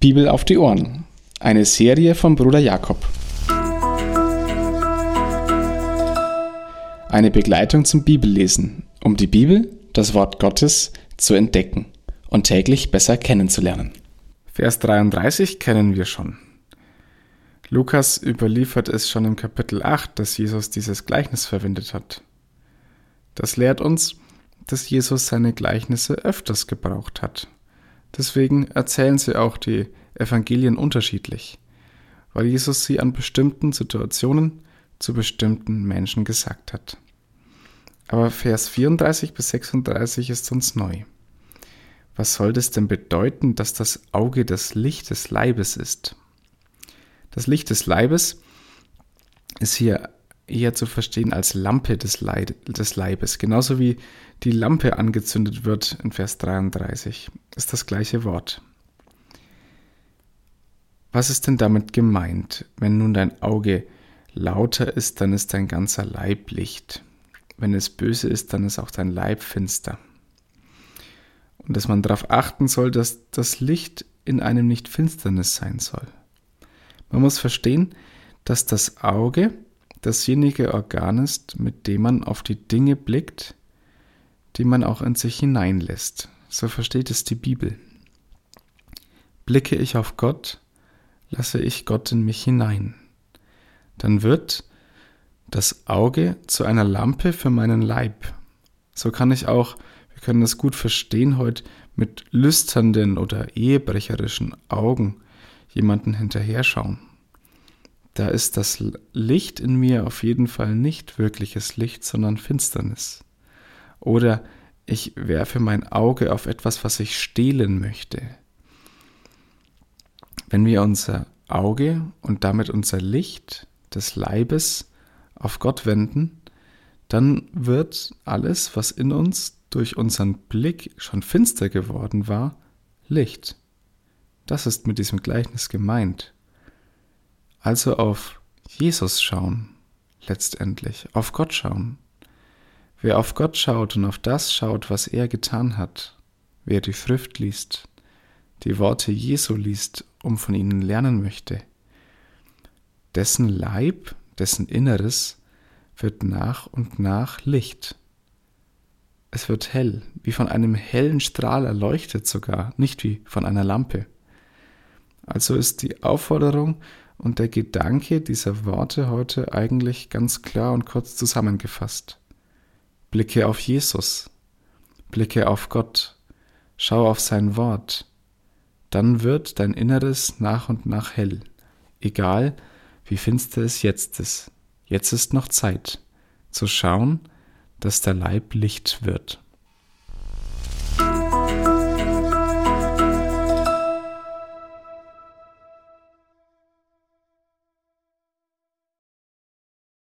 Bibel auf die Ohren. Eine Serie von Bruder Jakob. Eine Begleitung zum Bibellesen, um die Bibel, das Wort Gottes, zu entdecken und täglich besser kennenzulernen. Vers 33 kennen wir schon. Lukas überliefert es schon im Kapitel 8, dass Jesus dieses Gleichnis verwendet hat. Das lehrt uns, dass Jesus seine Gleichnisse öfters gebraucht hat. Deswegen erzählen sie auch die Evangelien unterschiedlich, weil Jesus sie an bestimmten Situationen zu bestimmten Menschen gesagt hat. Aber Vers 34 bis 36 ist uns neu. Was soll das denn bedeuten, dass das Auge das Licht des Leibes ist? Das Licht des Leibes ist hier eher zu verstehen als Lampe des, Leid, des Leibes. Genauso wie die Lampe angezündet wird in Vers 33, ist das gleiche Wort. Was ist denn damit gemeint? Wenn nun dein Auge lauter ist, dann ist dein ganzer Leib Licht. Wenn es böse ist, dann ist auch dein Leib finster. Und dass man darauf achten soll, dass das Licht in einem nicht Finsternis sein soll. Man muss verstehen, dass das Auge dasjenige Organ ist, mit dem man auf die Dinge blickt, die man auch in sich hineinlässt. So versteht es die Bibel. Blicke ich auf Gott, lasse ich Gott in mich hinein. Dann wird das Auge zu einer Lampe für meinen Leib. So kann ich auch, wir können das gut verstehen, heute mit lüsternden oder ehebrecherischen Augen jemanden hinterher schauen da ist das Licht in mir auf jeden Fall nicht wirkliches Licht, sondern Finsternis. Oder ich werfe mein Auge auf etwas, was ich stehlen möchte. Wenn wir unser Auge und damit unser Licht des Leibes auf Gott wenden, dann wird alles, was in uns durch unseren Blick schon finster geworden war, Licht. Das ist mit diesem Gleichnis gemeint. Also auf Jesus schauen, letztendlich, auf Gott schauen. Wer auf Gott schaut und auf das schaut, was er getan hat, wer die Schrift liest, die Worte Jesu liest, um von ihnen lernen möchte, dessen Leib, dessen Inneres wird nach und nach Licht. Es wird hell, wie von einem hellen Strahl erleuchtet sogar, nicht wie von einer Lampe. Also ist die Aufforderung und der Gedanke dieser Worte heute eigentlich ganz klar und kurz zusammengefasst. Blicke auf Jesus, blicke auf Gott, schau auf sein Wort, dann wird dein Inneres nach und nach hell, egal wie finster es jetzt ist. Jetzt ist noch Zeit, zu schauen, dass der Leib Licht wird.